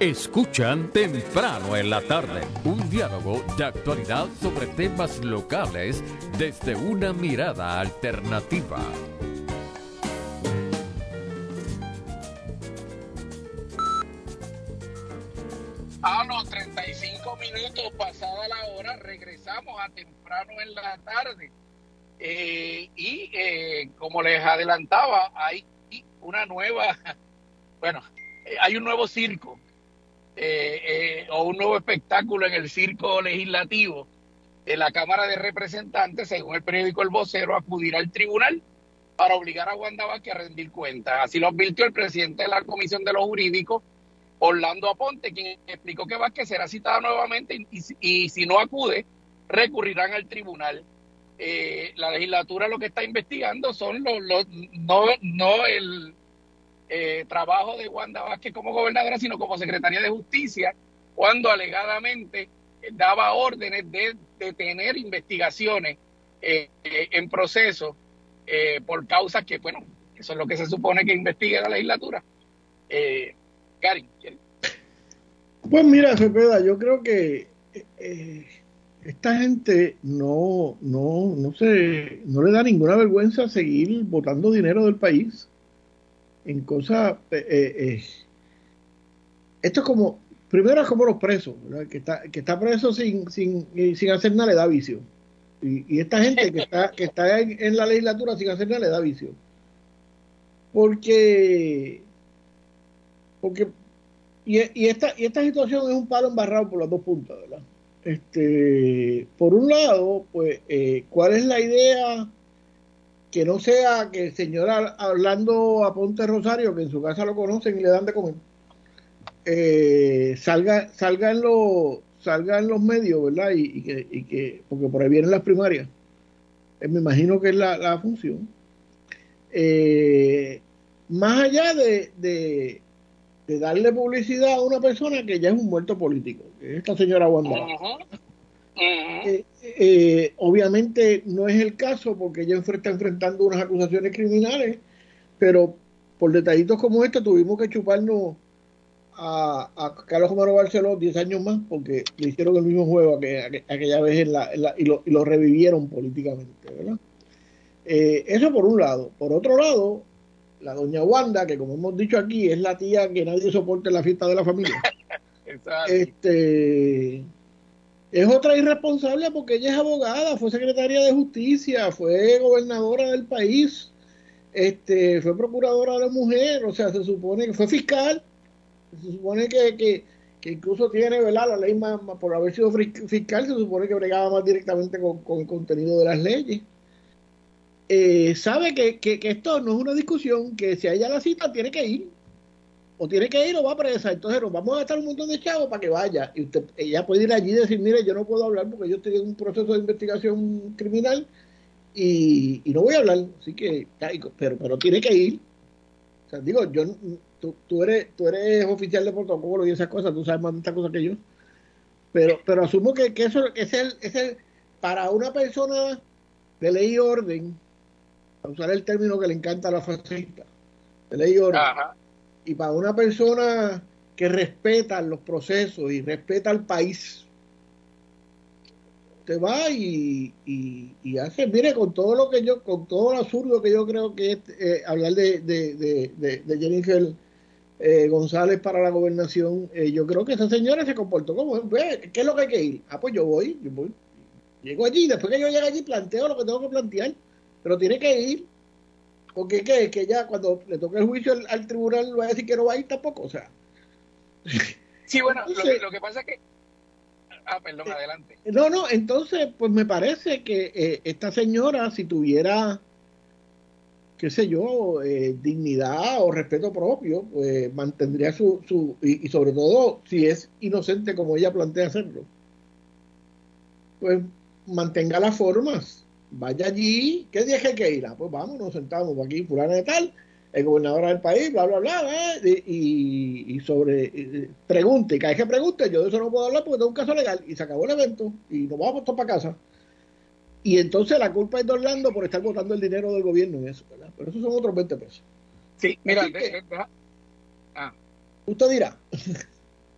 Escuchan temprano en la tarde un diálogo de actualidad sobre temas locales desde una mirada alternativa. A los 35 minutos pasada la hora regresamos a temprano en la tarde. Eh, y eh, como les adelantaba, hay una nueva, bueno, eh, hay un nuevo circo o un nuevo espectáculo en el circo legislativo de la Cámara de Representantes, según el periódico El Vocero, acudirá al tribunal para obligar a Wanda Vázquez a rendir cuentas. Así lo advirtió el presidente de la Comisión de los Jurídicos, Orlando Aponte, quien explicó que Vázquez será citada nuevamente y, si no acude, recurrirán al tribunal. Eh, la legislatura lo que está investigando son los, los no, no el eh, trabajo de Wanda Vázquez como gobernadora, sino como secretaria de justicia, cuando alegadamente daba órdenes de detener investigaciones eh, en proceso por causas que, bueno, eso es lo que se supone que investigue la legislatura. Eh, Gary. Pues mira, Cepeda, yo creo que eh, esta gente no, no, no, se, no le da ninguna vergüenza seguir votando dinero del país en cosas... Eh, eh, esto es como, primero es como los presos, que está, que está preso sin, sin, sin hacer nada le da vicio. Y, esta gente que está, que está en la legislatura sin hacer nada le da vicio. Porque porque, y, y, esta, y esta situación es un palo embarrado por las dos puntas, ¿verdad? Este, por un lado, pues, eh, ¿cuál es la idea? Que no sea que el señor hablando a Ponte Rosario, que en su casa lo conocen y le dan de comer, eh, salga, salga, en los, salga en los medios, ¿verdad? Y, que, y, que, porque por ahí vienen las primarias. Eh, me imagino que es la, función. más allá de, de darle publicidad a una persona que ya es un muerto político, esta señora Wanda. Eh, eh, obviamente no es el caso porque ella está enfrentando unas acusaciones criminales, pero por detallitos como este tuvimos que chuparnos a, Carlos Romero Barceló 10 años más porque le hicieron el mismo juego aquella vez en la, y, lo, revivieron políticamente. ¿verdad? Eh, eso por un lado. Por otro lado, la doña Wanda, que como hemos dicho aquí, es la tía que nadie soporta en la fiesta de la familia. este es otra irresponsable porque ella es abogada, fue secretaria de justicia, fue gobernadora del país, este, fue procuradora de la mujer, o sea, se supone que fue fiscal, se supone que, que, que incluso tiene, ¿verdad? La ley más, por haber sido fiscal, se supone que bregaba más directamente con, con el contenido de las leyes. Eh, sabe que, esto no es una discusión, que si a ella la cita tiene que ir, o tiene que ir o va a presa, entonces nos vamos a gastar un montón de chavos para que vaya, y usted, ella puede ir allí y decir, mire, yo no puedo hablar porque yo estoy en un proceso de investigación criminal y, no voy a hablar, así que, pero, pero tiene que ir. O sea, digo, yo, tú, eres, tú eres oficial de protocolo y esas cosas, tú sabes más de estas cosas que yo, pero, pero asumo que, eso es el, es el, para una persona de ley y orden, a usar el término que le encanta a la fascista, de ley y para una persona que respeta los procesos y respeta al país, te va y, y, hace, mire, con todo lo que yo, con todo lo absurdo que yo creo que es eh, hablar de, de, Jennifer eh, González para la gobernación, eh, yo creo que esa señora se comportó como, ¿qué es lo que hay que ir? Ah, pues yo voy, yo voy. Llego allí, después que yo llegue allí planteo lo que tengo que plantear pero tiene que ir, porque ¿qué? que ya cuando le toque el juicio al, tribunal va a decir que no va a ir tampoco, o sea. Sí, bueno, lo, que pasa es que... Ah, perdón, eh, adelante. No, no, entonces, pues me parece que eh, esta señora, si tuviera qué sé yo, eh, dignidad o respeto propio, pues mantendría su, su y, sobre todo si es inocente como ella plantea hacerlo, pues mantenga las formas, vaya allí, ¿qué día hay que ir? Ah, pues vamos, nos sentamos aquí, fulana de tal, el gobernador del país, bla, bla, bla, y, y, sobre, pregunte, cada vez que pregunte, yo de eso no puedo hablar porque tengo un caso legal, y se acabó el evento, y nos vamos todos para casa. Y entonces la culpa es de Orlando por estar botando el dinero del gobierno en eso, ¿verdad? Pero eso son otros 20 pesos. Sí, mira, ah. usted dirá.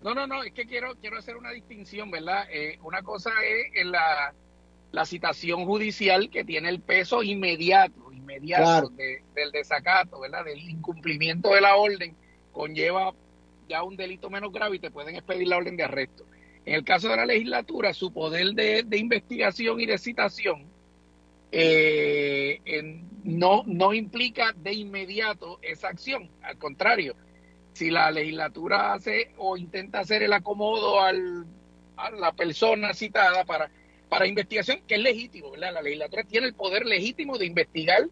No, no, no, es que quiero, quiero hacer una distinción, ¿verdad? Eh, una cosa es en la, la citación judicial que tiene el peso inmediato, inmediato del desacato, ¿verdad? Del incumplimiento de la orden, conlleva ya un delito menos grave y te pueden expedir la orden de arresto. En el caso de la legislatura, su poder de, investigación y de citación eh, no, no implica de inmediato esa acción. Al contrario, si la legislatura hace o intenta hacer el acomodo al, a la persona citada para, para investigación, que es legítimo, ¿verdad? La legislatura tiene el poder legítimo de investigar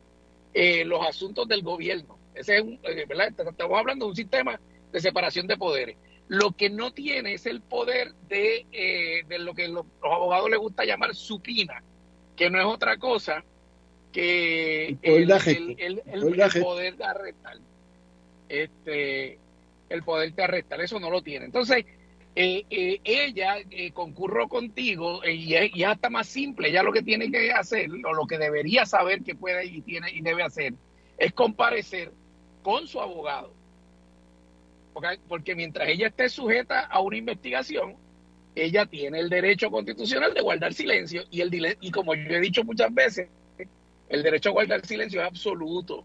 eh, los asuntos del gobierno. Ese es un, eh, ¿verdad? Estamos hablando de un sistema de separación de poderes. Lo que no tiene es el poder de, eh, de lo que los, abogados les gusta llamar supina, que no es otra cosa que el, poder de arrestar. Este, el poder de arrestar, eso no lo tiene. Entonces, eh, eh, ella concurrió contigo y, y hasta más simple, ella lo que tiene que hacer, o lo que debería saber que puede y tiene y debe hacer, es comparecer con su abogado porque, mientras ella esté sujeta a una investigación, ella tiene el derecho constitucional de guardar silencio y el y como yo he dicho muchas veces, el derecho a guardar silencio es absoluto.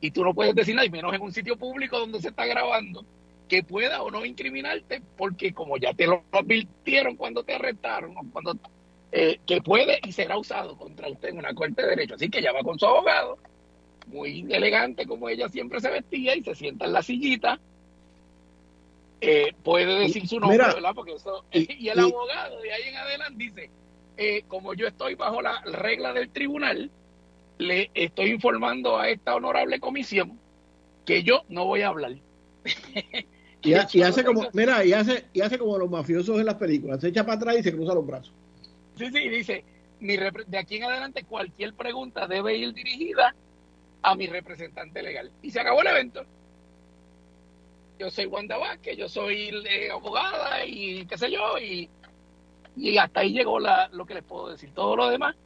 Y tú no puedes decir nada, y menos en un sitio público donde se está grabando, que pueda o no incriminarte, porque como ya te lo advirtieron cuando te arrestaron, cuando eh, que puede y será usado contra usted en una corte de derecho. Así que ella va con su abogado muy elegante como ella siempre se vestía y se sienta en la sillita. Eh, puede decir su nombre, ¿verdad? Porque eso, y, el abogado de ahí en adelante dice, eh, como yo estoy bajo la regla del tribunal, le estoy informando a esta honorable comisión que yo no voy a hablar. y, hace como, mira, y hace, y hace como los mafiosos en las películas, se echa para atrás y se cruza los brazos. Sí, sí, dice, de aquí en adelante cualquier pregunta debe ir dirigida a mi representante legal. Y se acabó el evento. Yo soy Wanda Vázquez, yo soy eh, abogada y qué sé yo, y, y hasta ahí llegó la, lo que les puedo decir. Todo lo demás.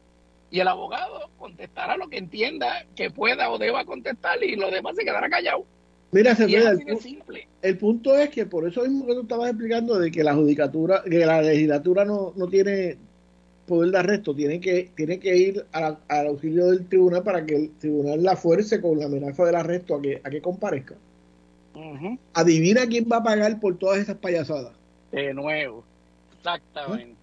Y el abogado contestará lo que entienda que pueda o deba contestar y lo demás se quedará callado. Mira, se el, simple. el punto es que por eso mismo que tú estabas explicando de que la judicatura, que la legislatura no, no tiene poder de arresto, tiene que, tiene que ir al auxilio del tribunal para que el tribunal la fuerce con la amenaza del arresto a que, a que comparezca. Adivina quién va a pagar por todas esas payasadas. De nuevo, exactamente.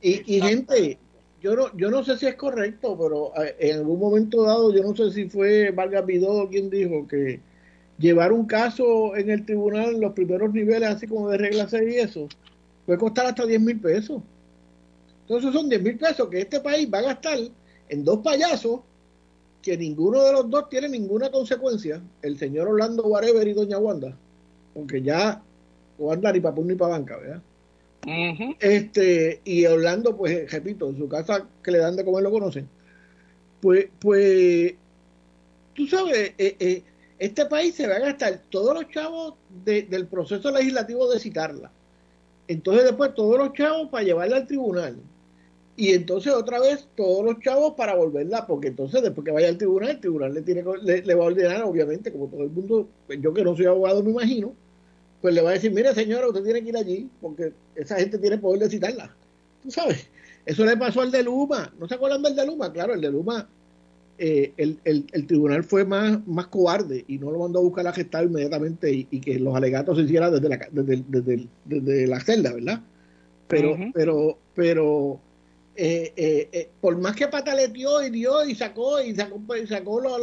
Y, gente, yo no, yo no sé si es correcto, pero eh, en algún momento dado, yo no sé si fue Vargas Vidó quien dijo que llevar un caso en el tribunal en los primeros niveles, así como de regla 6 y eso, puede costar hasta 10 mil pesos. Entonces son 10 mil pesos que este país va a gastar en dos payasos que ninguno de los dos tiene ninguna consecuencia, el señor Orlando Whatever y doña Wanda, aunque ya Wanda ni para ni para banca, ¿verdad? Este, y Orlando, pues, repito, en su casa que le dan de comer lo conocen. Pues, pues, tú sabes, eh, eh, este país se va a gastar todos los chavos del proceso legislativo de citarla. Entonces después todos los chavos para llevarla al tribunal y entonces otra vez todos los chavos para volverla, porque entonces después que vaya al tribunal, el tribunal le, tiene, le, va a ordenar, obviamente, como todo el mundo, pues yo que no soy abogado me imagino, pues le va a decir, mire señora, usted tiene que ir allí, porque esa gente tiene poder de citarla. Tú sabes, eso le pasó al de Luma, ¿no se acuerdan del de Luma? Claro, el de Luma, eh, el, el, tribunal fue más, más cobarde y no lo mandó a buscar a gestar inmediatamente y, que los alegatos se hicieran desde la, desde, desde, la celda, ¿verdad? Pero, pero, pero eh, eh, eh, por más que pataleteó y dio y sacó y sacó, y sacó todos,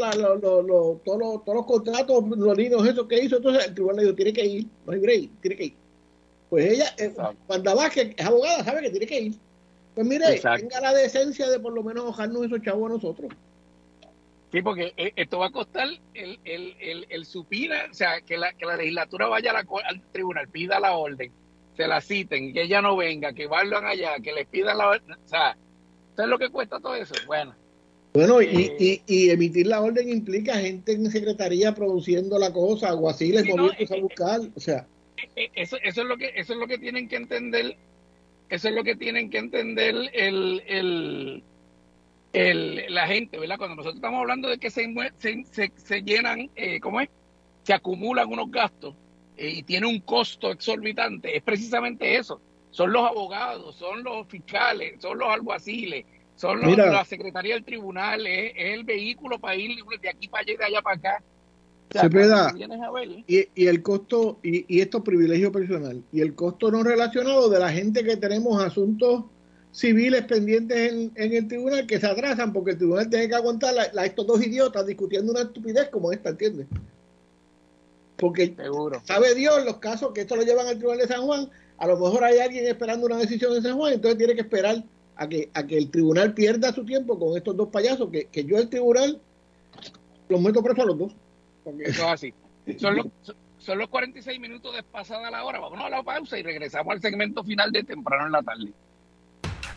los, todos los contratos, los niños, eso que hizo, entonces el tribunal le dijo, tiene que ir, no hay break, tiene que ir. Pues ella, cuando va, que es abogada, sabe que tiene que ir. Pues mire, tenga la decencia de por lo menos ojarnos esos chavos a nosotros. Sí, porque eh, esto va a costar el, el, el, el supina, o sea, que la, que la legislatura vaya a la, al tribunal, pida la orden, se la citen, que ella no venga, que vayan allá, que les pidan la orden. O sea, ¿sabes lo que cuesta todo eso? Bueno. Bueno, y, eh, y, y, emitir la orden implica gente en secretaría produciendo la cosa, alguaciles sí, no, a buscar, o sea. Eso, eso, es lo que, eso es lo que tienen que entender, eso es lo que tienen que entender el, el el, la gente, ¿verdad? Cuando nosotros estamos hablando de que se, se, se, se llenan, eh, ¿cómo es? Se acumulan unos gastos eh, y tiene un costo exorbitante, es precisamente eso. Son los abogados, son los fiscales, son los alguaciles, son los, la secretaría del tribunal, es, es, el vehículo para ir de aquí para allá y de allá para acá. O sea, Cepeda, y, y, el costo, y, y esto privilegio personal, y el costo no relacionado de la gente que tenemos asuntos civiles pendientes en, en, el tribunal que se atrasan porque el tribunal tiene que aguantar la, la, estos dos idiotas discutiendo una estupidez como esta, ¿entiendes? Porque Seguro. sabe Dios los casos que esto lo llevan al tribunal de San Juan, a lo mejor hay alguien esperando una decisión en San Juan, entonces tiene que esperar a que, a que el tribunal pierda su tiempo con estos dos payasos, que, que yo el tribunal los meto preso a los dos. Porque... Eso es así. Son los, son los 46 minutos de pasada la hora. Vamos a la pausa y regresamos al segmento final de temprano en la tarde.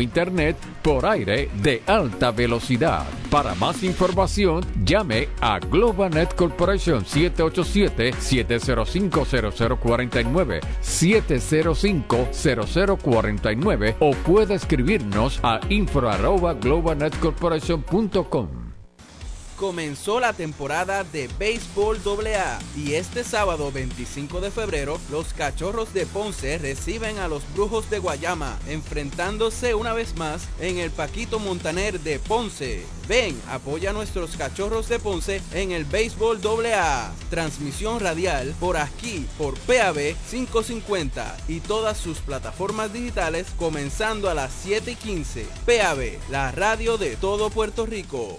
internet por aire de alta velocidad. Para más información, llame a GlobalNet Corporation 787-705-0049, 705-0049 o puede escribirnos a info.globalnetcorporation.com. Comenzó la temporada de Béisbol AA y este sábado 25 de febrero los Cachorros de Ponce reciben a los Brujos de Guayama enfrentándose una vez más en el Paquito Montaner de Ponce. Ven, apoya a nuestros Cachorros de Ponce en el Béisbol AA. Transmisión radial por aquí por PAB 550 y todas sus plataformas digitales comenzando a las 7 y 15. PAB, la radio de todo Puerto Rico.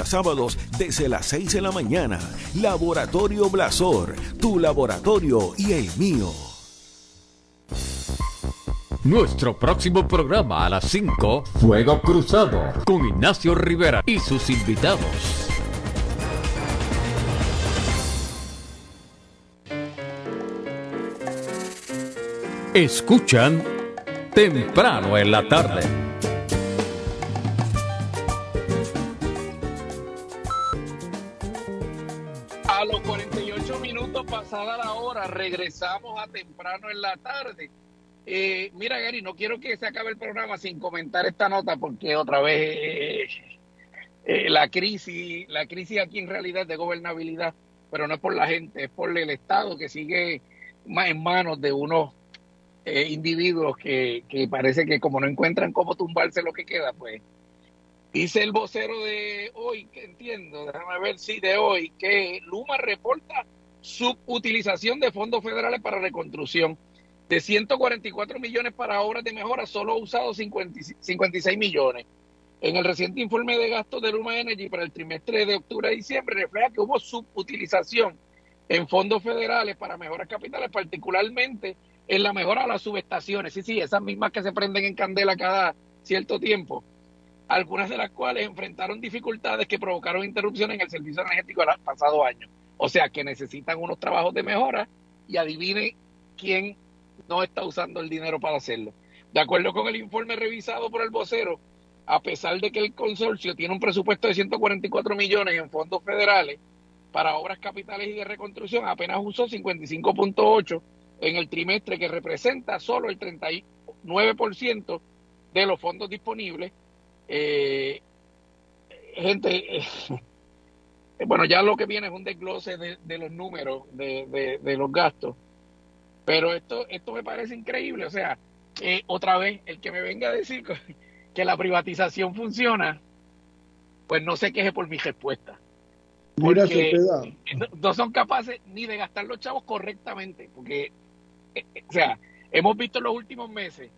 a sábados desde las 6 de la mañana. Laboratorio Blasor, tu laboratorio y el mío. Nuestro próximo programa a las 5, Fuego Cruzado, con Ignacio Rivera y sus invitados. Escuchan temprano en la tarde. A los 48 minutos pasada la hora, regresamos a temprano en la tarde. Eh, mira, Gary, no quiero que se acabe el programa sin comentar esta nota porque otra vez eh, eh, la crisis, la crisis aquí en realidad es de gobernabilidad, pero no es por la gente, es por el Estado que sigue en manos de unos eh, individuos que, que parece que como no encuentran cómo tumbarse lo que queda, pues Dice el vocero de hoy, que entiendo, déjame ver si de hoy, que Luma reporta subutilización de fondos federales para reconstrucción. De 144 millones para obras de mejora, solo ha usado 50, 56 millones. En el reciente informe de gastos de Luma Energy para el trimestre de octubre a diciembre refleja que hubo subutilización en fondos federales para mejoras capitales, particularmente en la mejora de las subestaciones. Sí, sí, esas mismas que se prenden en candela cada cierto tiempo algunas de las cuales enfrentaron dificultades que provocaron interrupciones en el servicio energético el pasado año. O sea que necesitan unos trabajos de mejora y adivine quién no está usando el dinero para hacerlo. De acuerdo con el informe revisado por el vocero, a pesar de que el consorcio tiene un presupuesto de 144 millones en fondos federales para obras capitales y de reconstrucción, apenas usó 55.8 en el trimestre, que representa solo el 39% de los fondos disponibles. Eh, gente, eh, bueno, ya lo que viene es un desglose de, los números de, de, los gastos, pero esto, esto me parece increíble. O sea, eh, otra vez, el que me venga a decir que la privatización funciona, pues no se queje por mi respuesta. Porque no, no, son capaces ni de gastar los chavos correctamente, porque, eh, eh, o sea, hemos visto en los últimos meses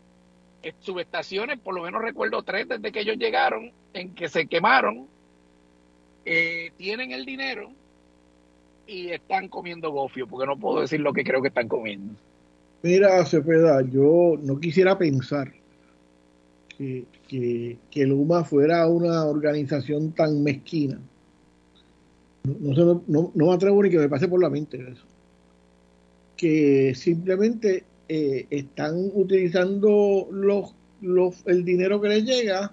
subestaciones, por lo menos recuerdo tres desde que ellos llegaron, en que se quemaron, eh, tienen el dinero y están comiendo gofio, porque no puedo decir lo que creo que están comiendo. Mira, Cepeda, yo no quisiera pensar que, que, que Luma fuera una organización tan mezquina. No, no, no, me atrevo ni que me pase por la mente eso. Que simplemente eh, están utilizando los, los, el dinero que les llega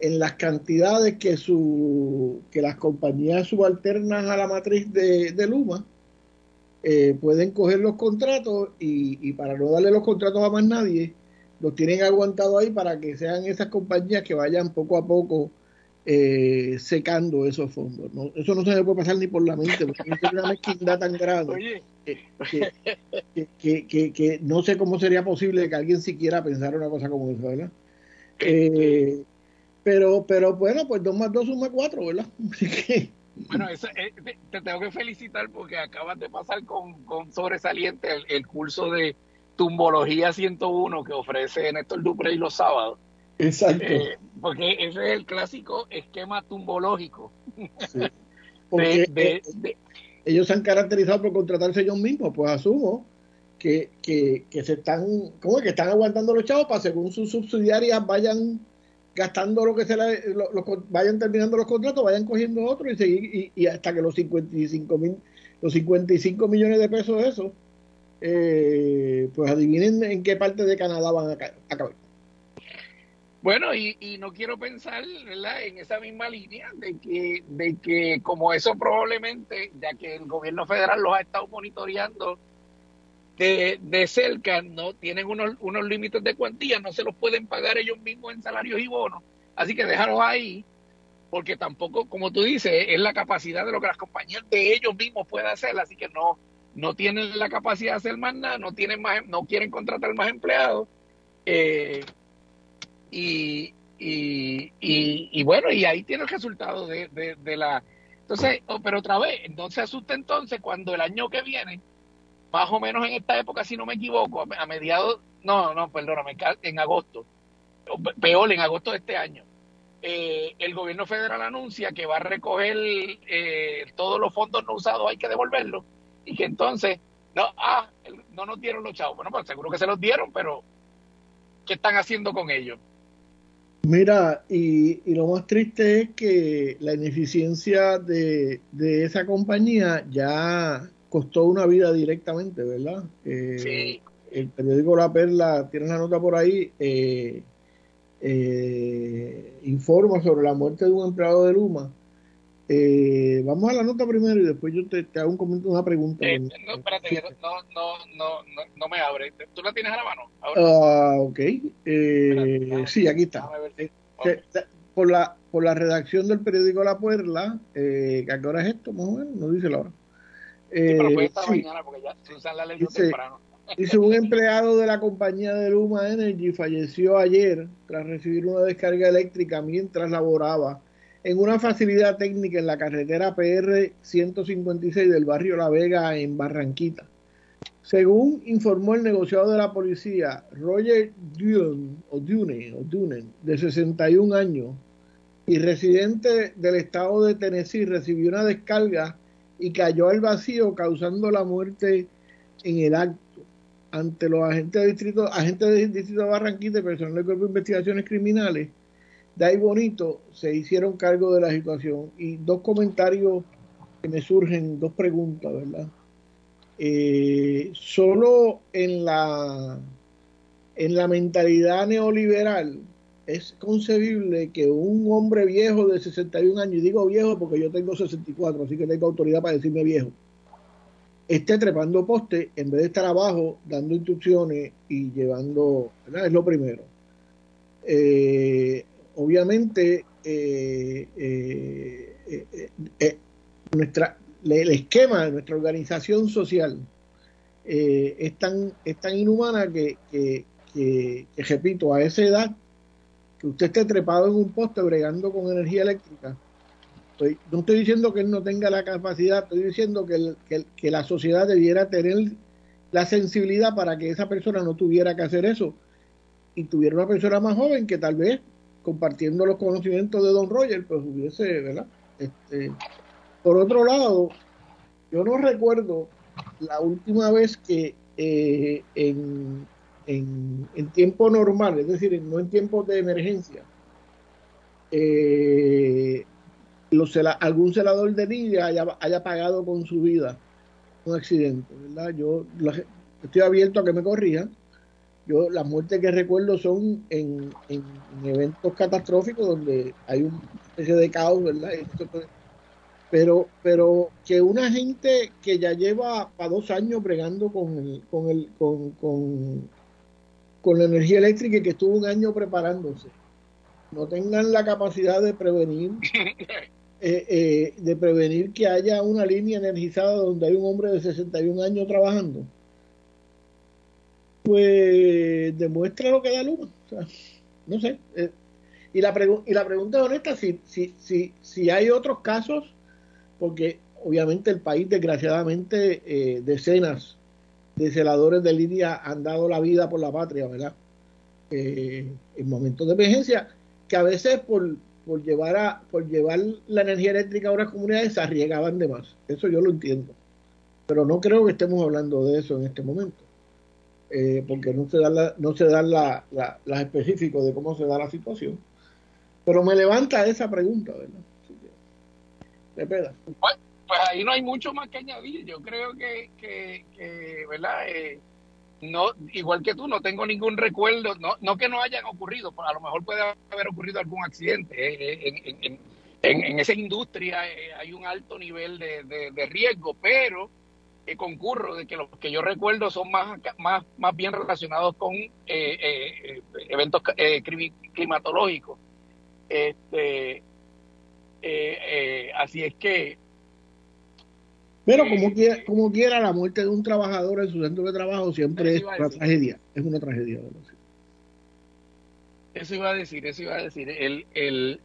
en las cantidades que, su, que las compañías subalternas a la matriz de, de Luma eh, pueden coger los contratos y, y, para no darle los contratos a más nadie, los tienen aguantados ahí para que sean esas compañías que vayan poco a poco eh, secando esos fondos. ¿no? Eso no se me puede pasar ni por la mente, porque es una mezquindad tan grande que, que, que, no sé cómo sería posible que alguien siquiera pensara una cosa como esa, ¿verdad? Eh, pero, pero bueno, pues dos más dos suma cuatro, ¿verdad? Bueno, eso, eh, te tengo que felicitar porque acabas de pasar con, con sobresaliente el curso de, Tumbología 101 que ofrece Néstor Duprey los sábados. Exacto. Eh, porque ese es el clásico esquema tumbológico. Porque ellos se han caracterizado por contratarse ellos mismos, pues asumo que, que, que se están, ¿cómo es? que están aguantando los chavos para según sus subsidiarias vayan gastando lo que se vayan terminando los contratos, vayan cogiendo otro y seguir y, hasta que los 55 mil, los 55 millones de pesos de eso eh, pues adivinen en qué parte de Canadá van a, caber. Bueno, y, no quiero pensar en esa misma línea de que, de que como eso probablemente, ya que el gobierno federal los ha estado monitoreando de, de cerca, no tienen unos, unos límites de cuantía, no se los pueden pagar ellos mismos en salarios y bonos. Así que déjalos ahí, porque tampoco, como tú dices, es la capacidad de lo que las compañías de ellos mismos pueden hacer, así que no, no tienen la capacidad de hacer más nada, no tienen más, no quieren contratar más empleados, eh, y, y, y, bueno, y ahí tiene el resultado de, de, la... Entonces, oh, pero otra vez, entonces asusta entonces cuando el año que viene, más o menos en esta época, si no me equivoco, a mediados, no, no, perdóname, en agosto, peor, en agosto de este año, eh, el gobierno federal anuncia que va a recoger eh, todos los fondos no usados, hay que devolverlos y que entonces, no, ah, no nos dieron los chavos. Bueno, pues seguro que se los dieron, pero ¿qué están haciendo con ellos? Mira, y, y lo más triste es que la ineficiencia de, de esa compañía ya costó una vida directamente, ¿verdad? Eh, sí. El periódico La Perla tiene una nota por ahí, eh, eh, informa sobre la muerte de un empleado de Luma eh, vamos a la nota primero y después yo te, hago un una pregunta. Eh, no, espérate, no, no, no, no, me abre. ¿Tú la tienes a la mano? Ah, ok. Eh, sí, aquí está. Eh, por, la, por la redacción del periódico La Puerla, eh, ¿a qué hora es esto? Más o menos, no dice la hora. Eh, pero puede estar mañana porque ya Susan la leyó temprano. Dice, un empleado de la compañía de Luma Energy falleció ayer tras recibir una descarga eléctrica mientras laboraba en una facilidad técnica en la carretera PR 156 del barrio La Vega en Barranquita. Según informó el negociado de la policía, Roger Dune, o Dune, o Dune, de 61 años y residente del estado de Tennessee, recibió una descarga y cayó al vacío causando la muerte en el acto. Ante los agentes de distrito, agentes del distrito de Barranquita y personal del Cuerpo de Investigaciones Criminales, ahí bonito se hicieron cargo de la situación y dos comentarios que me surgen, dos preguntas, ¿verdad? Eh, solo en la en la mentalidad neoliberal es concebible que un hombre viejo de 61 años, y digo viejo porque yo tengo 64, así que tengo autoridad para decirme viejo, esté trepando poste en vez de estar abajo dando instrucciones y llevando. Es lo primero. Eh, obviamente, eh, eh, nuestra, el esquema de nuestra organización social es, tan, es tan inhumana que, que, que, repito, a esa edad, que usted esté trepado en un poste bregando con energía eléctrica, no estoy diciendo que él no tenga la capacidad, estoy diciendo que, que, la sociedad debiera tener la sensibilidad para que esa persona no tuviera que hacer eso y tuviera una persona más joven que tal vez compartiendo los conocimientos de Don Roger, pues hubiese, ¿verdad? Este, por otro lado, yo no recuerdo la última vez que eh, en, en, en, tiempo normal, es decir, no en tiempos de emergencia, eh, algún celador de niña haya, pagado con su vida un accidente, ¿verdad? Yo estoy abierto a que me corrijan. Yo las muertes que recuerdo son en, eventos catastróficos donde hay una especie de caos, ¿verdad? Pero, pero que una gente que ya lleva para dos años bregando con el, con el, con, con, con la energía eléctrica y que estuvo un año preparándose, no tengan la capacidad de prevenir Eh, eh, de prevenir que haya una línea energizada donde hay un hombre de 61 años trabajando, pues demuestra lo que da luz. no sé. Eh, y, la y la pregunta es honesta, si, si, si, si hay otros casos, porque obviamente el país, desgraciadamente, decenas de celadores de línea han dado la vida por la patria, ¿verdad? en momentos de emergencia, que a veces por, por llevar a por llevar la energía eléctrica a unas comunidades se arriesgaban de más. Eso yo lo entiendo. Pero no creo que estemos hablando de eso en este momento. Eh, porque no se dan la, no se dan la, las específicos de cómo se da la situación. Pero me levanta esa pregunta, ¿verdad? Pues, pues, ahí no hay mucho más que añadir. Yo creo que, que, ¿verdad? Eh, no, igual que tú, no tengo ningún recuerdo, no, no que no hayan ocurrido, a lo mejor puede haber ocurrido algún accidente. Eh, eh, en, en, esa industria eh, hay un alto nivel de, de, riesgo, pero concurro de que los que yo recuerdo son más, más, más bien relacionados con eventos climatológicos. Este, así es que pero como quiera, como quiera, la muerte de un trabajador en su centro de trabajo siempre es una tragedia. Es una tragedia. Eso iba a decir, eso iba a decir. El, el,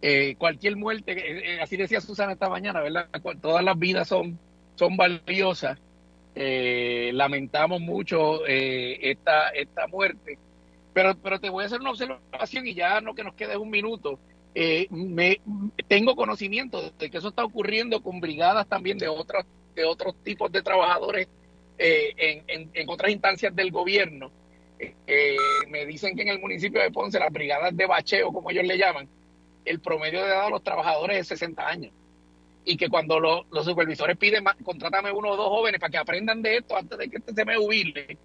eh, cualquier muerte, eh, eh, así decía Susana esta mañana, ¿verdad? Todas las vidas son, son valiosas. lamentamos mucho esta, esta muerte. Pero, pero te voy a hacer una observación y ya no que nos quede un minuto eh, me, tengo conocimiento de que eso está ocurriendo con brigadas también de otros de otros tipos de trabajadores eh, en, en, otras instancias del gobierno. Eh, me dicen que en el municipio de Ponce, las brigadas de bacheo, como ellos le llaman, el promedio de edad de los trabajadores es 60 años. Y que cuando los supervisores piden, contrátame uno o dos jóvenes para que aprendan de esto antes de que este se me jubile,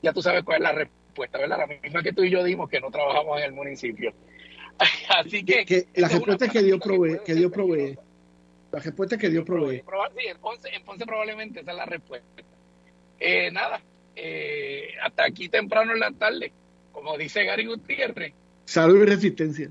ya tú sabes cuál es la respuesta, ¿verdad? La misma que tú y yo dimos, que no trabajamos en el municipio. Así que, la respuesta es que Dios provee, que Dios provee. La respuesta es que Dios provee. Sí, en Ponce, probablemente esa es la respuesta. Eh, nada, eh, hasta aquí temprano en la tarde, como dice Gary Gutiérrez. Salud y resistencia.